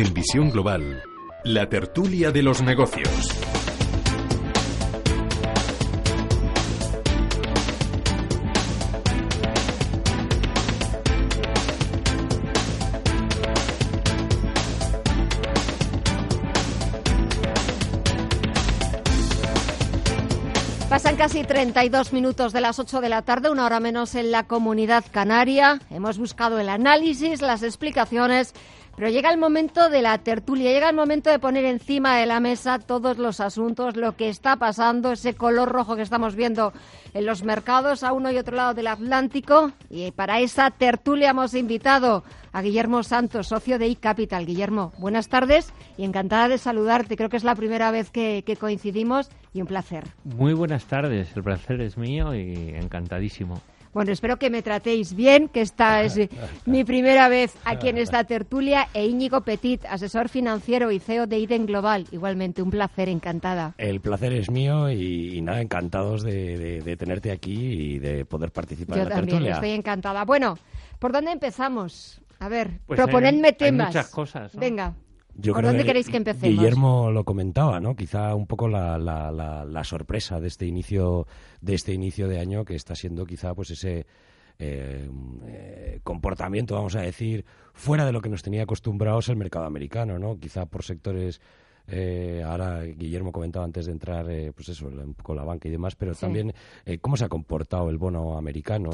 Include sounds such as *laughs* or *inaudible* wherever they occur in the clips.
En Visión Global, la tertulia de los negocios. Pasan casi 32 minutos de las 8 de la tarde, una hora menos en la comunidad canaria. Hemos buscado el análisis, las explicaciones pero llega el momento de la tertulia, llega el momento de poner encima de la mesa todos los asuntos, lo que está pasando, ese color rojo que estamos viendo en los mercados a uno y otro lado del Atlántico. Y para esa tertulia hemos invitado a Guillermo Santos, socio de iCapital. Guillermo, buenas tardes y encantada de saludarte. Creo que es la primera vez que, que coincidimos y un placer. Muy buenas tardes, el placer es mío y encantadísimo. Bueno, espero que me tratéis bien, que esta *laughs* es mi primera vez aquí en esta *laughs* tertulia. E Íñigo Petit, asesor financiero y CEO de IDEN Global. Igualmente, un placer, encantada. El placer es mío y, nada, encantados de, tenerte aquí y de poder participar en la también, tertulia. estoy encantada. Bueno, ¿por dónde empezamos? A ver, pues proponedme temas. muchas cosas. Venga. Yo ¿Por dónde queréis que empecemos? Guillermo lo comentaba, ¿no? Quizá un poco la, la, la, sorpresa de este inicio de este inicio de año que está siendo quizá pues ese eh, eh, comportamiento, vamos a decir, fuera de lo que nos tenía acostumbrados el mercado americano, ¿no? Quizá por sectores eh, ahora Guillermo comentaba antes de entrar, eh, pues eso, un poco la banca y demás, pero también eh, cómo se ha comportado el bono americano.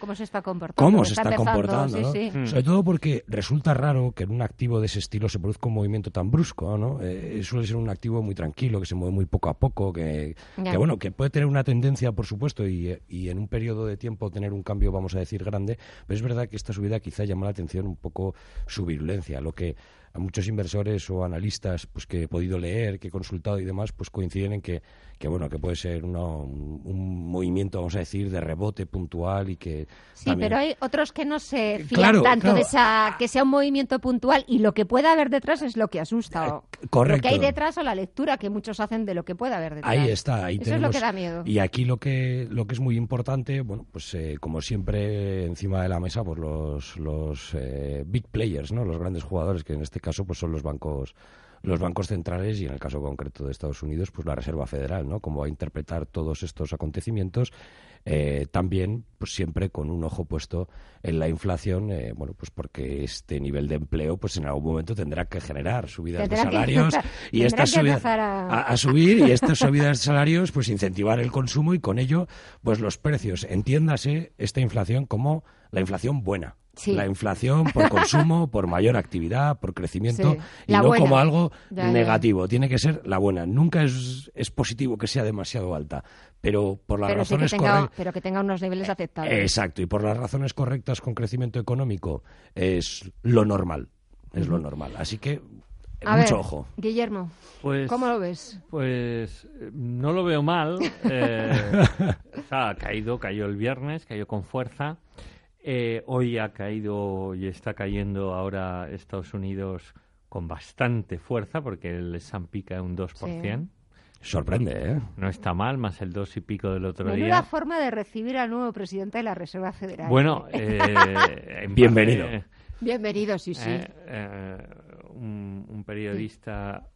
cómo se está comportando. Cómo se está, comportando, mm. Sobre todo porque resulta raro que en un activo de ese estilo se produzca un movimiento tan brusco, ¿no? suele ser un activo muy tranquilo, que se mueve muy poco a poco, que, bueno, que puede tener una tendencia, por supuesto, y, y en un periodo de tiempo tener un cambio, vamos a decir, grande, pero es verdad que esta subida quizá llama la atención un poco su virulencia, lo que a muchos inversores o analistas pues que he podido leer, que he consultado y demás, pues coinciden en que que bueno que puede ser un, movimiento vamos a decir de rebote puntual y que sí pero hay otros que no se fían tanto de esa que sea un movimiento puntual y lo que pueda haber detrás es lo que asusta correcto. lo que hay detrás o la lectura que muchos hacen de lo que pueda haber detrás. Ahí está ahí eso es lo que da miedo. Y aquí lo que lo que es muy importante bueno pues eh, como siempre encima de la mesa pues los los eh, big players no los grandes jugadores que en este caso pues son los bancos los bancos centrales y en el caso concreto de Estados Unidos, pues la Reserva Federal, ¿no? Cómo va a interpretar todos estos acontecimientos. Eh, también, pues siempre con un ojo puesto en la inflación, eh, bueno, pues porque este nivel de empleo, pues en algún momento tendrá que generar subidas de salarios *laughs* y estas subidas a... subir y estas *laughs* subidas de salarios, pues incentivar el consumo y con ello, pues los precios. Entiéndase esta inflación como la inflación buena, la inflación por consumo, *laughs* por mayor actividad, por crecimiento y no como algo negativo. Tiene que ser la buena. Nunca es, es positivo que sea demasiado alta, pero por las razones correctas. Pero que tenga unos niveles aceptables. Exacto, y por las razones correctas con crecimiento económico es lo normal. Es lo normal. Así que mucho ojo. Guillermo, pues, ¿cómo lo ves? Pues no lo veo mal. Eh, *laughs* ha caído, cayó el viernes, cayó con fuerza. Eh, hoy ha caído y está cayendo ahora Estados Unidos con bastante fuerza porque el S&P cae un 2%. Sorprende, ¿eh? No está mal, más el 2 y pico del otro Menuda día. forma de recibir al nuevo presidente de la Reserva Federal. Bueno, ¿eh? Eh, *laughs* bienvenido. bienvenido, sí, sí. Un, un, periodista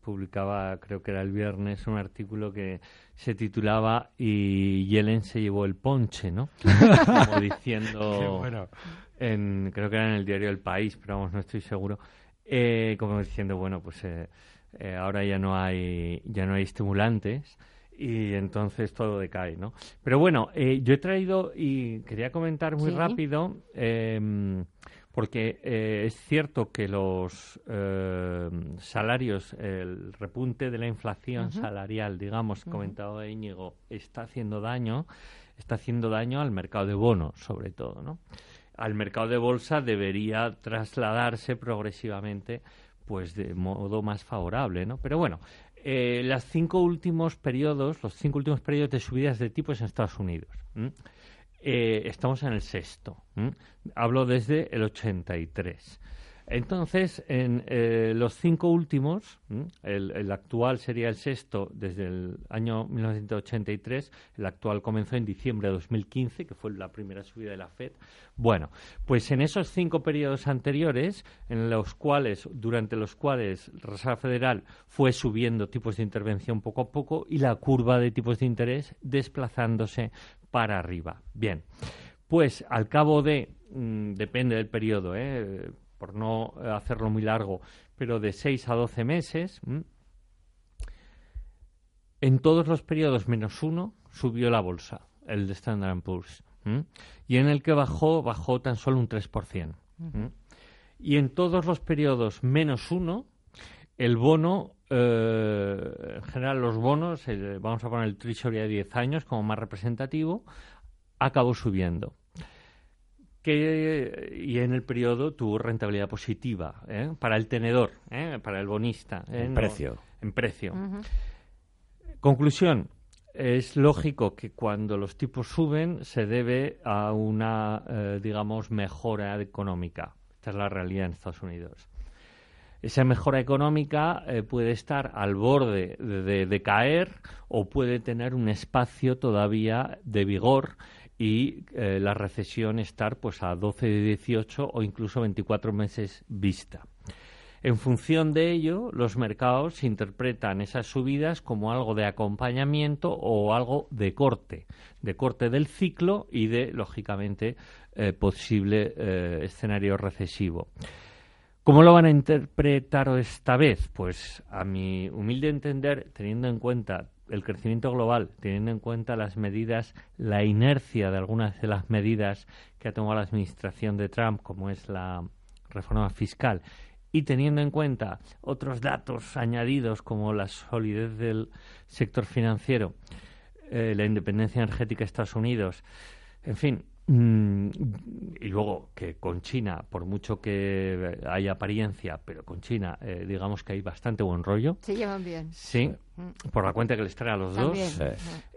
publicaba, creo que era el viernes, un artículo que se titulaba y Yellen se llevó el ponche, ¿no? *laughs* Como diciendo, en, creo que era en el diario El País, pero vamos, no estoy seguro, eh, como diciendo, bueno, pues eh, eh, ahora ya no hay ya no hay estimulantes y entonces todo decae, ¿no? Pero bueno, yo he traído y quería comentar muy rápido em, porque eh, es cierto que los eh, salarios, el repunte de la inflación salarial, digamos, comentado de Íñigo, está haciendo daño, está haciendo daño al mercado de bonos, sobre todo, ¿no? al mercado de bolsa debería trasladarse progresivamente pues de modo más favorable, ¿no? Pero bueno, eh, los cinco últimos periodos, los cinco últimos periodos de subidas de tipos en Estados Unidos. Eh, estamos en el sexto. Hablo desde el 83. Entonces, en eh, los cinco últimos, el, actual sería el sexto desde el año 1983, el actual comenzó en diciembre de 2015, que fue la primera subida de la Fed. Bueno, pues en esos cinco periodos anteriores, en los cuales, durante los cuales la Reserva Federal fue subiendo tipos de intervención poco a poco y la curva de tipos de interés desplazándose para arriba. Bien, pues al cabo de, mm, depende del periodo, ¿eh? por no hacerlo muy largo, pero de 6 a 12 meses, en todos los periodos menos uno subió la bolsa, el de Standard Poor's. Y en el que bajó, bajó tan solo un 3%. Y en todos los periodos menos uno, el bono, eh, en general los bonos, vamos a poner el Treasury a 10 años como más representativo, acabó subiendo que, y en el periodo tuvo rentabilidad positiva ¿eh? para el tenedor, ¿eh? para el bonista. ¿eh? En precio. En precio. Conclusión. Es lógico que cuando los tipos suben se debe a una, digamos, mejora económica. Esta es la realidad en Estados Unidos. Esa mejora económica puede estar al borde de caer o puede tener un espacio todavía de vigor y eh, la recesión estar pues a 12 de 18 o incluso 24 meses vista. En función de ello, los mercados interpretan esas subidas como algo de acompañamiento o algo de corte, de corte del ciclo y de, lógicamente, eh, posible eh, escenario recesivo. ¿Cómo lo van a interpretar esta vez? Pues a mi humilde entender, teniendo en cuenta el crecimiento global, teniendo en cuenta las medidas, la inercia de algunas de las medidas que ha tomado la administración de Trump, como es la reforma fiscal, y teniendo en cuenta otros datos añadidos como la solidez del sector financiero, eh, la independencia energética de Estados Unidos, en fin, y luego que con China, por mucho que haya apariencia, pero con China, eh, digamos que hay bastante buen rollo. Se llevan bien. Sí, mm. por la cuenta que les trae a los dos.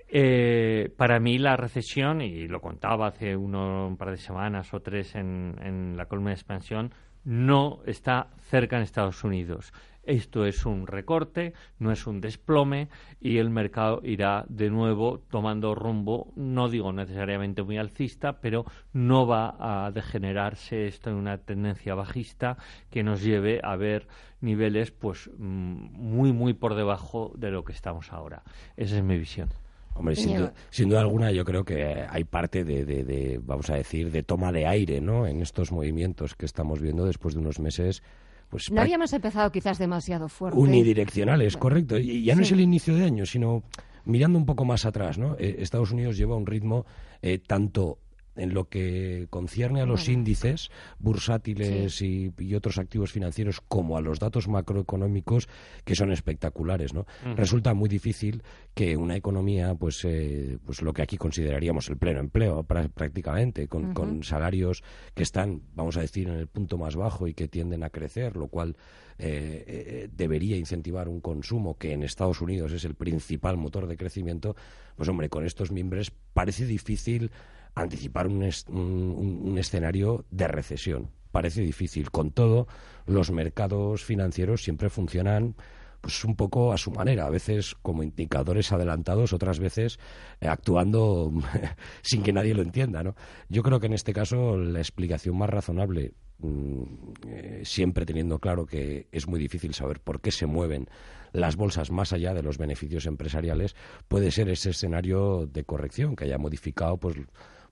Eh, para mí la recesión, y lo contaba hace uno, un par de semanas o tres en, en la columna de expansión, no está cerca en Estados Unidos. Esto es un recorte, no es un desplome y el mercado irá de nuevo tomando rumbo, no digo necesariamente muy alcista, pero no va a degenerarse esto en una tendencia bajista que nos lleve a ver niveles pues mm, muy muy por debajo de lo que estamos ahora. Esa es mi visión. Hombre, sin duda, alguna yo creo que hay parte de, de, vamos a decir, de toma de aire, ¿no? En estos movimientos que estamos viendo después de unos meses pues no habíamos empezado quizás demasiado fuerte. Unidireccionales, correcto. Y ya no es el inicio de año, sino mirando un poco más atrás, ¿no? Eh, Estados Unidos lleva un ritmo eh, tanto en lo que concierne a los índices bursátiles y, otros activos financieros como a los datos macroeconómicos que son espectaculares no resulta muy difícil que una economía pues eh, pues lo que aquí consideraríamos el pleno empleo prácticamente con, salarios que están vamos a decir en el punto más bajo y que tienden a crecer lo cual eh, eh, debería incentivar un consumo que en Estados Unidos es el principal motor de crecimiento, pues hombre, con estos miembros parece difícil anticipar un, un, escenario de recesión. Parece difícil. Con todo, los mercados financieros siempre funcionan pues un poco a su manera, a veces como indicadores adelantados, otras veces eh, actuando *laughs* sin que nadie lo entienda, ¿no? Yo creo que en este caso la explicación más razonable, mm, eh, siempre teniendo claro que es muy difícil saber por qué se mueven las bolsas más allá de los beneficios empresariales, puede ser ese escenario de corrección que haya modificado pues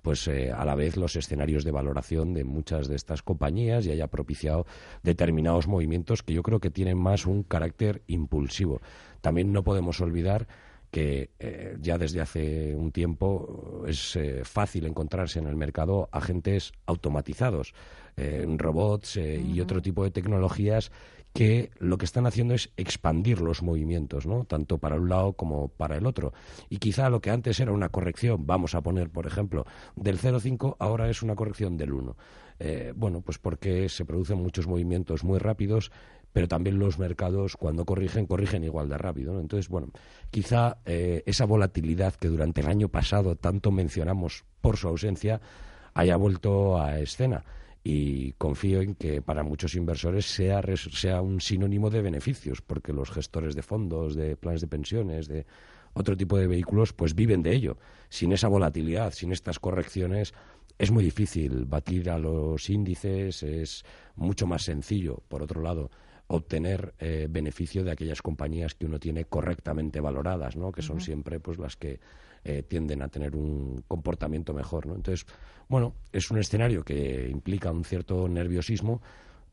pues eh, a la vez los escenarios de valoración de muchas de estas compañías y haya propiciado determinados movimientos que yo creo que tienen más un carácter impulsivo. También no podemos olvidar que eh, ya desde hace un tiempo es eh, fácil encontrarse en el mercado agentes automatizados. robots y otro tipo de tecnologías que lo que están haciendo es expandir los movimientos, ¿no? Tanto para un lado como para el otro. Y quizá lo que antes era una corrección, vamos a poner, por ejemplo, del 0,5, ahora es una corrección del 1. Eh, bueno, pues porque se producen muchos movimientos muy rápidos, pero también los mercados cuando corrigen, corrigen igual de rápido. Entonces, bueno, quizá eh, esa volatilidad que durante el año pasado tanto mencionamos por su ausencia haya vuelto a escena y confío en que para muchos inversores sea, sea un sinónimo de beneficios, porque los gestores de fondos, de planes de pensiones, de otro tipo de vehículos, pues viven de ello. Sin esa volatilidad, sin estas correcciones, es muy difícil batir a los índices, es mucho más sencillo, por otro lado, obtener eh, beneficio de aquellas compañías que uno tiene correctamente valoradas, ¿no? que son siempre pues las que eh, tienden a tener un comportamiento mejor. ¿no? Entonces, bueno, es un escenario que implica un cierto nerviosismo,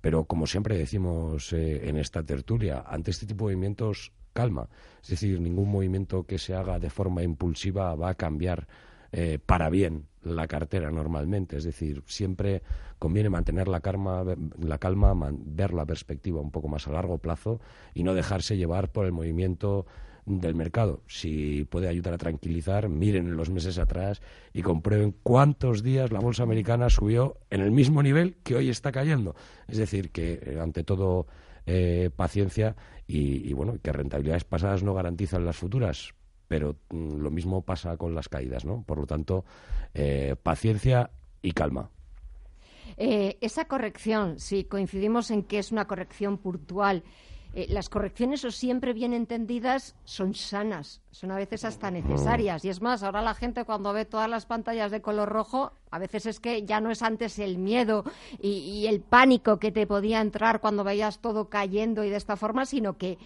pero como siempre decimos eh, en esta tertulia, ante este tipo de movimientos, calma. Es decir, ningún movimiento que se haga de forma impulsiva va a cambiar eh, para bien la cartera normalmente. Es decir, siempre conviene mantener la calma, la calma, ver la perspectiva un poco más a largo plazo y no dejarse llevar por el movimiento del mercado. Si puede ayudar a tranquilizar, miren los meses atrás y comprueben cuántos días la bolsa americana subió en el mismo nivel que hoy está cayendo. Es decir, que eh, ante todo eh, paciencia y, bueno, que rentabilidades pasadas no garantizan las futuras. Pero mm, lo mismo pasa con las caídas, ¿no? Por lo tanto, eh, paciencia y calma. esa corrección, si coincidimos en que es una corrección puntual, eh, las correcciones o siempre bien entendidas son sanas, son a veces hasta necesarias. Y es más, ahora la gente cuando ve todas las pantallas de color rojo, a veces es que ya no es antes el miedo y, el pánico que te podía entrar cuando veías todo cayendo y de esta forma, sino que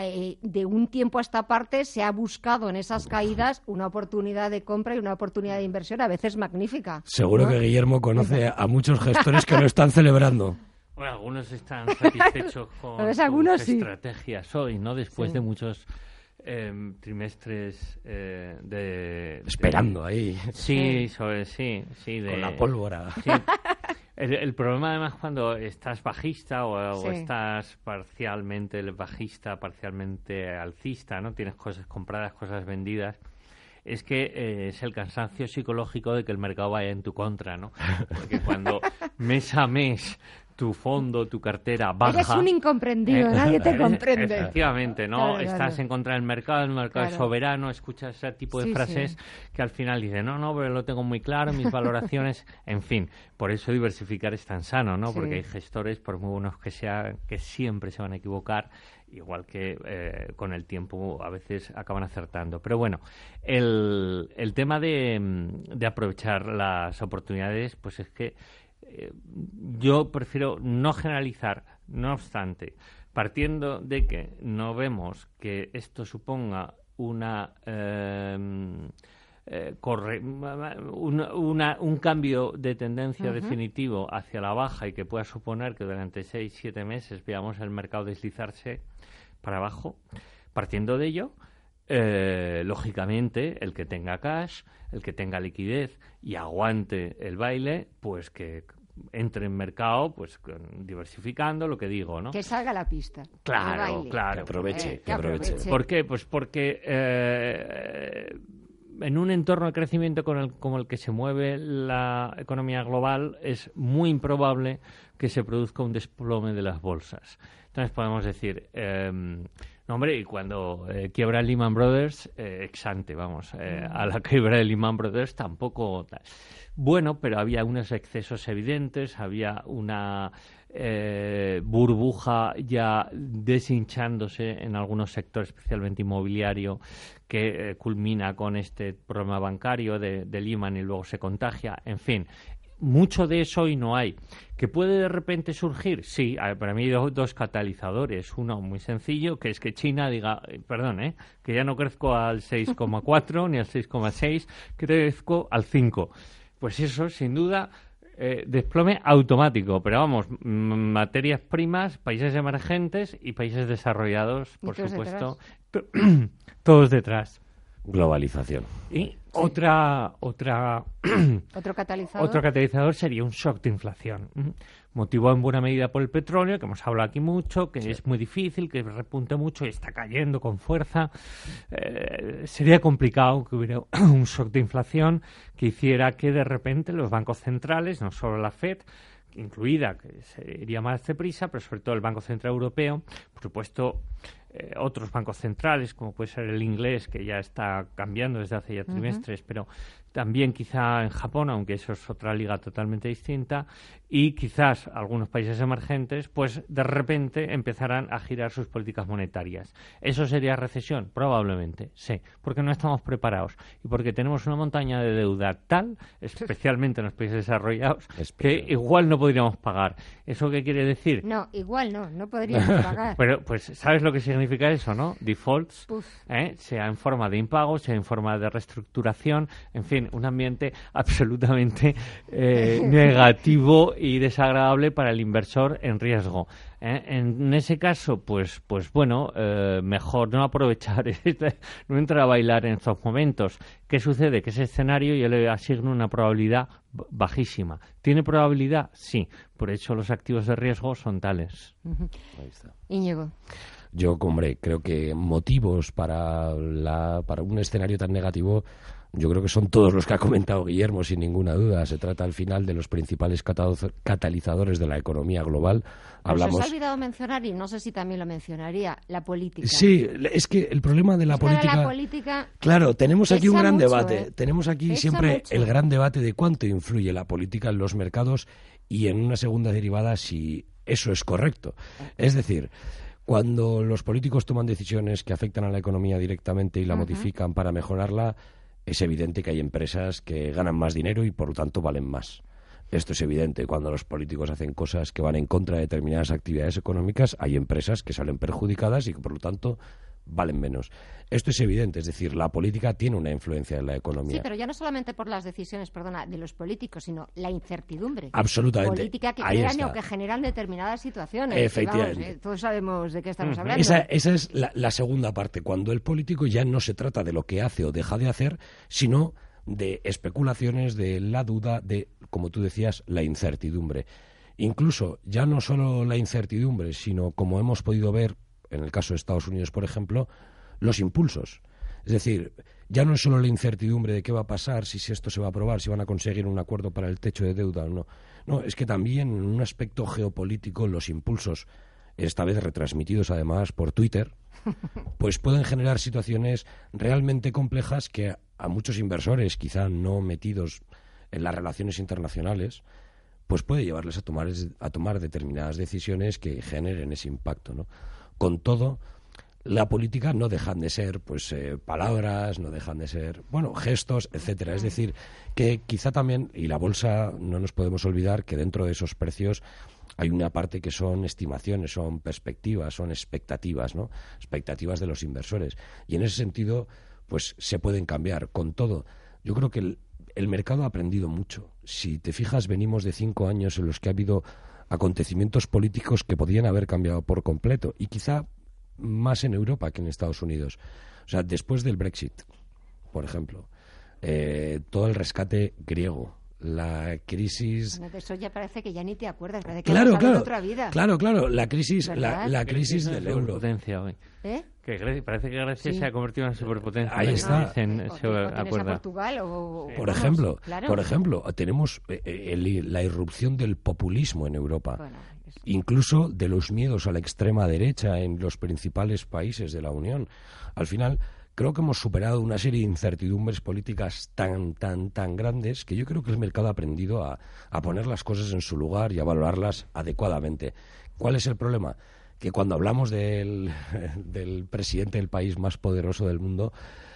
eh, de un tiempo a esta parte se ha buscado en esas caídas una oportunidad de compra y una oportunidad de inversión a veces magnífica. Seguro que Guillermo conoce a muchos gestores que lo están celebrando. *laughs* Bueno, algunos están *laughs* satisfechos con sus estrategias hoy, ¿no? Después de muchos em, trimestres eh, de, Esperando ahí. Sí, sobre, sí, sí. De, con la pólvora. El, problema además cuando estás bajista o, estás parcialmente bajista, parcialmente alcista, ¿no? Tienes cosas compradas, cosas vendidas es que eh, es el cansancio psicológico de que el mercado vaya en tu contra, ¿no? Porque cuando *laughs* mes a mes tu fondo, tu cartera baja. Eres un incomprendido, eh, nadie te eh, comprende. Efectivamente, ¿no? Estás en contra del mercado, el mercado es soberano, escuchas ese tipo de frases que al final dices, no, no, pero lo tengo muy claro, mis *laughs* valoraciones, en fin. Por eso diversificar es tan sano, ¿no? Porque hay gestores, por muy buenos que sean, que siempre se van a equivocar, igual que eh, con el tiempo a veces acaban acertando. Pero bueno, el, el tema de, de aprovechar las oportunidades, pues es que eh, yo prefiero no generalizar, no obstante, partiendo de que no vemos que esto suponga una, em, eh, un cambio de tendencia definitivo hacia la baja y que pueda suponer que durante seis, siete meses veamos el mercado deslizarse para abajo, partiendo de ello, eh, lógicamente, el que tenga cash, el que tenga liquidez y aguante el baile, pues que entre en mercado, pues diversificando, lo que digo, ¿no? Que salga a la pista. Claro, claro. Que aproveche, eh, que aproveche. ¿Por qué? Pues porque eh, en un entorno de crecimiento con el, como el que se mueve la economía global, es muy improbable que se produzca un desplome de las bolsas. Entonces podemos decir, em, no, hombre, y cuando eh, quiebra Lehman Brothers, eh, exante, vamos, eh, a la quiebra de Lehman Brothers tampoco. Bueno, pero había unos excesos evidentes, había una burbuja ya deshinchándose en algunos sectores, especialmente inmobiliario, que culmina con este problema bancario de, de Lehman y luego se contagia. En fin, mucho de eso hoy no hay. ¿Que puede de repente surgir? Sí, para mí hay dos, catalizadores. Uno muy sencillo, que es que China diga, eh, perdón, ¿eh? que ya no crezco al 6,4 ni al 6,6, crezco al 5. Pues eso, sin duda, eh, desplome automático. Pero vamos, materias primas, países emergentes y países desarrollados, por supuesto, *clears throat* todos detrás. Globalización. Y otra, otra, *clears throat* otro catalizador. Otro catalizador sería un shock de inflación. Motivado en buena medida por el petróleo, que hemos hablado aquí mucho, que es muy difícil, que repunte mucho y está cayendo con fuerza. Eh, sería complicado que hubiera *clears throat* un shock de inflación que hiciera que de repente los bancos centrales, no solo la Fed, incluida, que se iría más deprisa, pero sobre todo el Banco Central Europeo, por supuesto, eh, otros bancos centrales, como puede ser el inglés, que ya está cambiando desde hace ya trimestres, pero también quizá en Japón, aunque eso es otra liga totalmente distinta, y quizás algunos países emergentes, pues de repente empezarán a girar sus políticas monetarias. ¿Eso sería recesión? Probablemente, sí, porque no estamos preparados y porque tenemos una montaña de deuda tal, especialmente en los países desarrollados, que igual no podríamos pagar. ¿Eso qué quiere decir? No, igual no, no podríamos *laughs* pagar. Pero, pues, ¿sabes lo que significa eso, no? Defaults, ¿eh? sea en forma de impago, sea en forma de reestructuración, en fin, un ambiente absolutamente eh, *laughs* negativo y desagradable para el inversor en riesgo. ¿eh? En ese caso, pues, pues bueno, eh, mejor no aprovechar, *laughs* no entrar a bailar en estos momentos. ¿Qué sucede? Que ese escenario yo le asigno una probabilidad bajísima. ¿Tiene probabilidad? Sí. Por eso los activos de riesgo son tales. Íñigo. Yo, hombre, creo que motivos para, la, para un escenario tan negativo yo creo que son todos los que ha comentado Guillermo, sin ninguna duda. Se trata al final de los principales catalizadores de la economía global. Hablamos... Pues os ha olvidado mencionar, y no sé si también lo mencionaría, la política. Sí, es que el problema de la, política... Claro, tenemos aquí un gran debate. ¿eh? Tenemos aquí siempre el gran debate de cuánto influye la política en los mercados y en una segunda derivada si eso es correcto. Es decir, cuando los políticos toman decisiones que afectan a la economía directamente y la modifican para mejorarla, es evidente que hay empresas que ganan más dinero y por lo tanto valen más. Esto es evidente. Cuando los políticos hacen cosas que van en contra de determinadas actividades económicas, hay empresas que salen perjudicadas y que por lo tanto valen menos. Esto es evidente, es decir, la política tiene una influencia en la economía. Sí, pero ya no solamente por las decisiones, perdona, de los políticos, sino la incertidumbre. Absolutamente. Política que crean o que generan determinadas situaciones. Efectivamente. Eh, todos sabemos de qué estamos hablando. Esa, es la, segunda parte, cuando el político ya no se trata de lo que hace o deja de hacer, sino de especulaciones, de la duda, de, como tú decías, la incertidumbre. Incluso ya no solo la incertidumbre, sino como hemos podido ver en el caso de Estados Unidos, por ejemplo, los impulsos. Es decir, ya no es solo la incertidumbre de qué va a pasar, si esto se va a aprobar, si van a conseguir un acuerdo para el techo de deuda o no. No, es que también en un aspecto geopolítico los impulsos, esta vez retransmitidos además por Twitter, *laughs* pues pueden generar situaciones realmente complejas que a muchos inversores, quizá no metidos en las relaciones internacionales, pues puede llevarles a tomar, a tomar determinadas decisiones que generen ese impacto, ¿no? Con todo, la política no dejan de ser pues eh, palabras, no dejan de ser, bueno, gestos, etcétera. Es decir, que quizá también y la bolsa no nos podemos olvidar que dentro de esos precios hay una parte que son estimaciones, son perspectivas, son expectativas, ¿no? Expectativas de los inversores. Y en ese sentido, pues se pueden cambiar. Con todo, yo creo que el, el mercado ha aprendido mucho. Si te fijas, venimos de cinco años en los que ha habido acontecimientos políticos que podían haber cambiado por completo y quizá más en Europa que en Estados Unidos. O sea, después del Brexit, por ejemplo, eh, todo el rescate griego, la crisis. de eso ya parece que ya ni te acuerdas, parece que claro, claro, otra vida. Claro, claro, la crisis, la, crisis del euro. ¿Eh? Que parece que Grecia se ha convertido en una superpotencia. Ahí está. Portugal o, por ejemplo, por ejemplo, tenemos eh, la irrupción del populismo en Europa. incluso de los miedos a la extrema derecha en los principales países de la Unión. Al final, creo que hemos superado una serie de incertidumbres políticas tan, tan, tan grandes que yo creo que el mercado ha aprendido a, a poner las cosas en su lugar y a valorarlas adecuadamente. ¿Cuál es el problema? que cuando hablamos del, *laughs* del presidente del país más poderoso del mundo,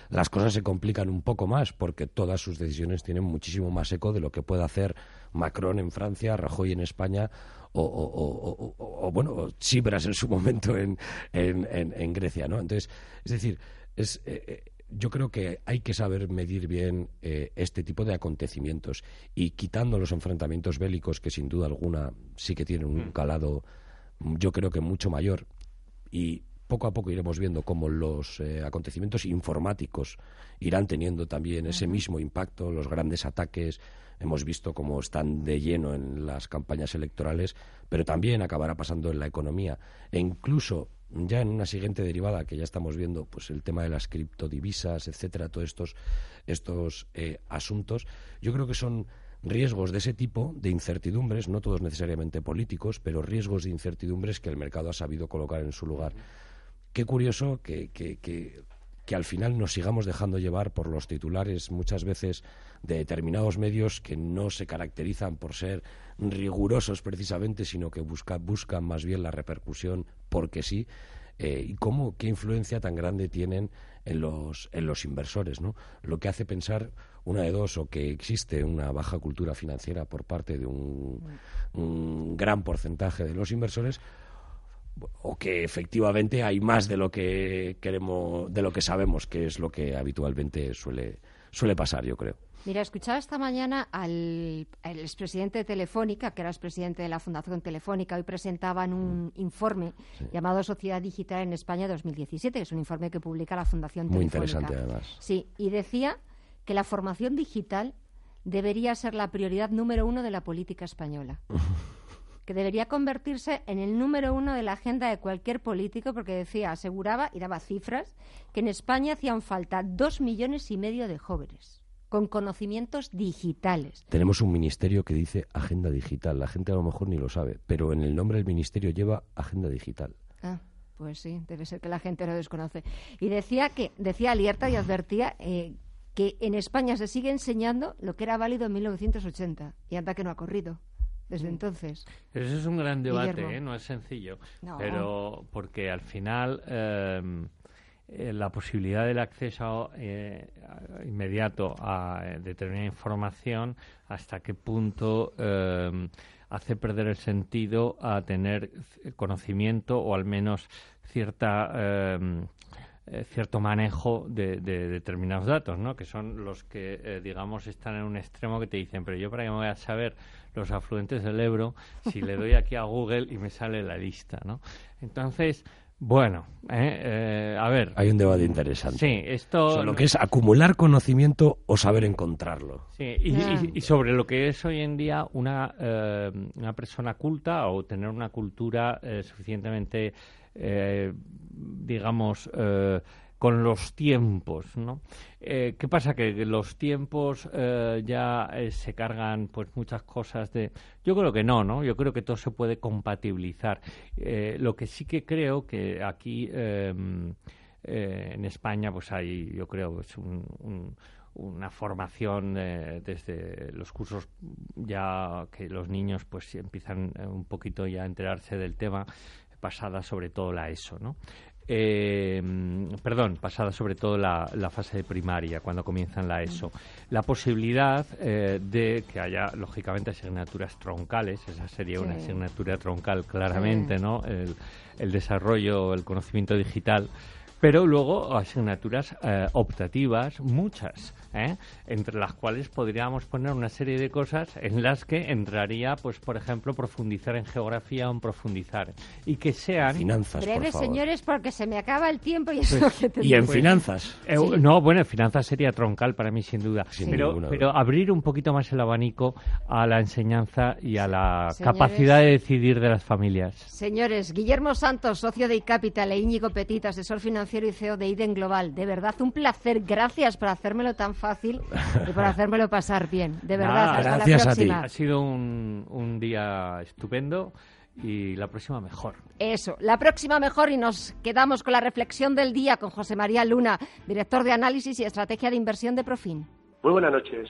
las cosas se complican un poco más porque todas sus decisiones tienen muchísimo más eco de lo que puede hacer Macron en Francia, Rajoy en España o, o, bueno, Chibras en su momento en, en, en, Grecia, ¿no? Entonces, es decir, es, eh, eh, yo creo que hay que saber medir bien eh, este tipo de acontecimientos y quitando los enfrentamientos bélicos que sin duda alguna sí que tienen un mm. calado yo creo que mucho mayor y poco a poco iremos viendo cómo los eh, acontecimientos informáticos irán teniendo también ese mismo impacto, los grandes ataques. Hemos visto cómo están de lleno en las campañas electorales, pero también acabará pasando en la economía. E incluso ya en una siguiente derivada que ya estamos viendo, pues el tema de las criptodivisas, etcétera, todos estos, estos eh, asuntos, yo creo que son riesgos de ese tipo, de incertidumbres, no todos necesariamente políticos, pero riesgos de incertidumbres que el mercado ha sabido colocar en su lugar. Qué curioso que, que, que, que al final nos sigamos dejando llevar por los titulares muchas veces de determinados medios que no se caracterizan por ser rigurosos precisamente, sino que busca, buscan más bien la repercusión porque sí. Eh, y cómo, qué influencia tan grande tienen en los, en los inversores, ¿no? Lo que hace pensar una de dos, o que existe una baja cultura financiera por parte de un, un gran porcentaje de los inversores, o que efectivamente hay más de lo que queremos, de lo que sabemos, que es lo que habitualmente suele, suele pasar, yo creo. Mira, escuchaba esta mañana al, expresidente de Telefónica, que era expresidente de la Fundación Telefónica, hoy presentaban un mm. informe llamado Sociedad Digital en España 2017, que es un informe que publica la Fundación Telefónica. Muy interesante, además. Sí, y decía que la formación digital debería ser la prioridad número uno de la política española. *laughs* que debería convertirse en el número uno de la agenda de cualquier político, porque decía, aseguraba y daba cifras, que en España hacían falta dos millones y medio de jóvenes con conocimientos digitales. Tenemos un ministerio que dice agenda digital. La gente a lo mejor ni lo sabe, pero en el nombre del ministerio lleva agenda digital. Ah, pues sí, debe ser que la gente lo desconoce. Y decía que decía alerta y advertía eh, que en España se sigue enseñando lo que era válido en 1980 y anda que no ha corrido desde entonces. Eso es un gran debate, ¿eh? no es sencillo, pero porque al final eh, eh, la posibilidad del acceso eh, inmediato a determinada información, hasta qué punto hace perder el sentido a tener conocimiento o al menos cierta cierto manejo de, determinados datos, ¿no? Que son los que, digamos, están en un extremo que te dicen, pero yo para qué me voy a saber los afluentes del Ebro si le doy aquí a Google y me sale la lista, ¿no? Entonces, bueno, eh, eh, a ver. Hay un debate interesante. Sí, esto. Sobre lo que es acumular conocimiento o saber encontrarlo. Sí, y, sobre lo que es hoy en día una, eh, una persona culta o tener una cultura suficientemente, digamos, con los tiempos, ¿no? Eh, ¿Qué pasa? Que los tiempos eh, ya eh, se cargan pues muchas cosas de... Yo creo que no, ¿no? Yo creo que todo se puede compatibilizar. lo que sí que creo que aquí em, en España pues hay, yo creo, es una formación desde los cursos ya que los niños pues empiezan un poquito ya a enterarse del tema pasada sobre todo la ESO, ¿no? Eh, perdón, pasada sobre todo la, fase de primaria, cuando comienzan la ESO. La posibilidad eh, de que haya, lógicamente, asignaturas troncales, esa sería una asignatura troncal claramente, ¿no? El, el desarrollo, el conocimiento digital, pero luego asignaturas eh, optativas, muchas ¿eh? entre las cuales podríamos poner una serie de cosas en las que entraría, pues por ejemplo, profundizar en geografía o profundizar y que sean finanzas. Breves, señores, porque se me acaba el tiempo y eso que Y en finanzas. Eh, no, bueno, en finanzas sería troncal para mí sin duda, pero, pero abrir un poquito más el abanico a la enseñanza y a la capacidad de decidir de las familias. Señores, Guillermo Santos, socio de iCapital e Íñigo Petit, asesor financiero y CEO de IDEN Global, de verdad un placer. Gracias por hacérmelo tan fácil fácil y por hacérmelo pasar bien. De verdad, hasta gracias la próxima. A Ha sido un, un día estupendo y la próxima mejor. Eso, la próxima mejor y nos quedamos con la reflexión del día con José María Luna, director de análisis y estrategia de inversión de Profin. Muy buenas noches.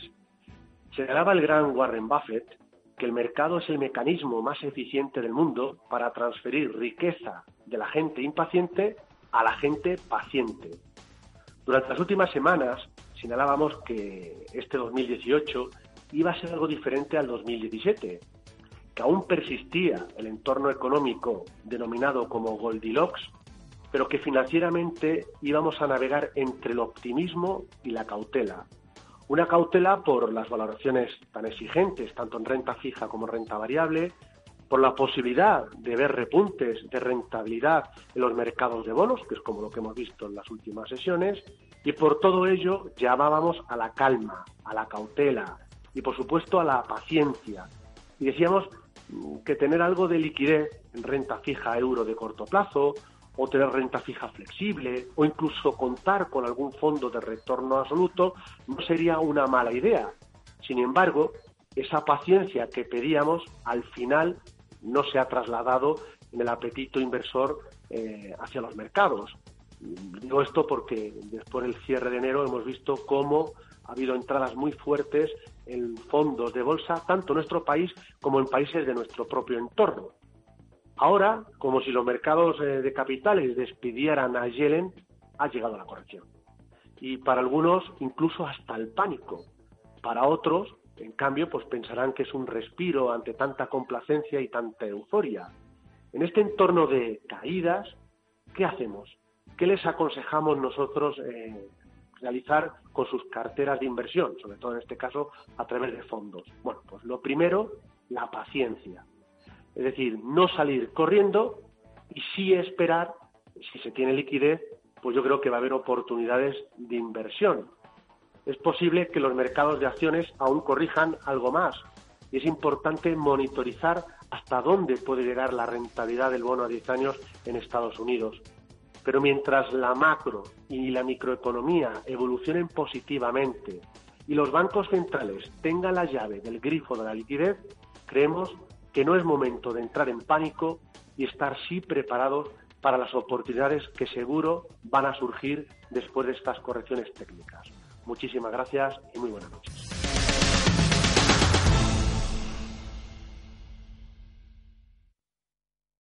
Señalaba el gran Warren Buffett que el mercado es el mecanismo más eficiente del mundo para transferir riqueza de la gente impaciente a la gente paciente. Durante las últimas semanas señalábamos que este 2018 iba a ser algo diferente al 2017, que aún persistía el entorno económico denominado como Goldilocks, pero que financieramente íbamos a navegar entre el optimismo y la cautela. Una cautela por las valoraciones tan exigentes, tanto en renta fija como en renta variable, por la posibilidad de ver repuntes de rentabilidad en los mercados de bonos, que es como lo que hemos visto en las últimas sesiones, y por todo ello llamábamos a la calma, a la cautela y por supuesto a la paciencia. Y decíamos que tener algo de liquidez en renta fija euro de corto plazo, o tener renta fija flexible, o incluso contar con algún fondo de retorno absoluto, no sería una mala idea. Sin embargo, esa paciencia que pedíamos al final no se ha trasladado en el apetito inversor eh, hacia los mercados. Digo esto porque después del cierre de enero hemos visto cómo ha habido entradas muy fuertes en fondos de bolsa, tanto en nuestro país como en países de nuestro propio entorno. Ahora, como si los mercados eh, de capitales despidieran a Yellen, ha llegado la corrección. Y para algunos, incluso hasta el pánico. Para otros, en cambio, pues pensarán que es un respiro ante tanta complacencia y tanta euforia. En este entorno de caídas, ¿qué hacemos? ¿Qué les aconsejamos nosotros eh, realizar con sus carteras de inversión, sobre todo en este caso a través de fondos? Bueno, pues lo primero, la paciencia. Es decir, no salir corriendo y sí esperar, si se tiene liquidez, pues yo creo que va a haber oportunidades de inversión es posible que los mercados de acciones aún corrijan algo más y es importante monitorizar hasta dónde puede llegar la rentabilidad del bono a 10 años en Estados Unidos. Pero mientras la macro y la microeconomía evolucionen positivamente y los bancos centrales tengan la llave del grifo de la liquidez, creemos que no es momento de entrar en pánico y estar sí preparados para las oportunidades que seguro van a surgir después de estas correcciones técnicas. Muchísimas gracias y muy buenas noches.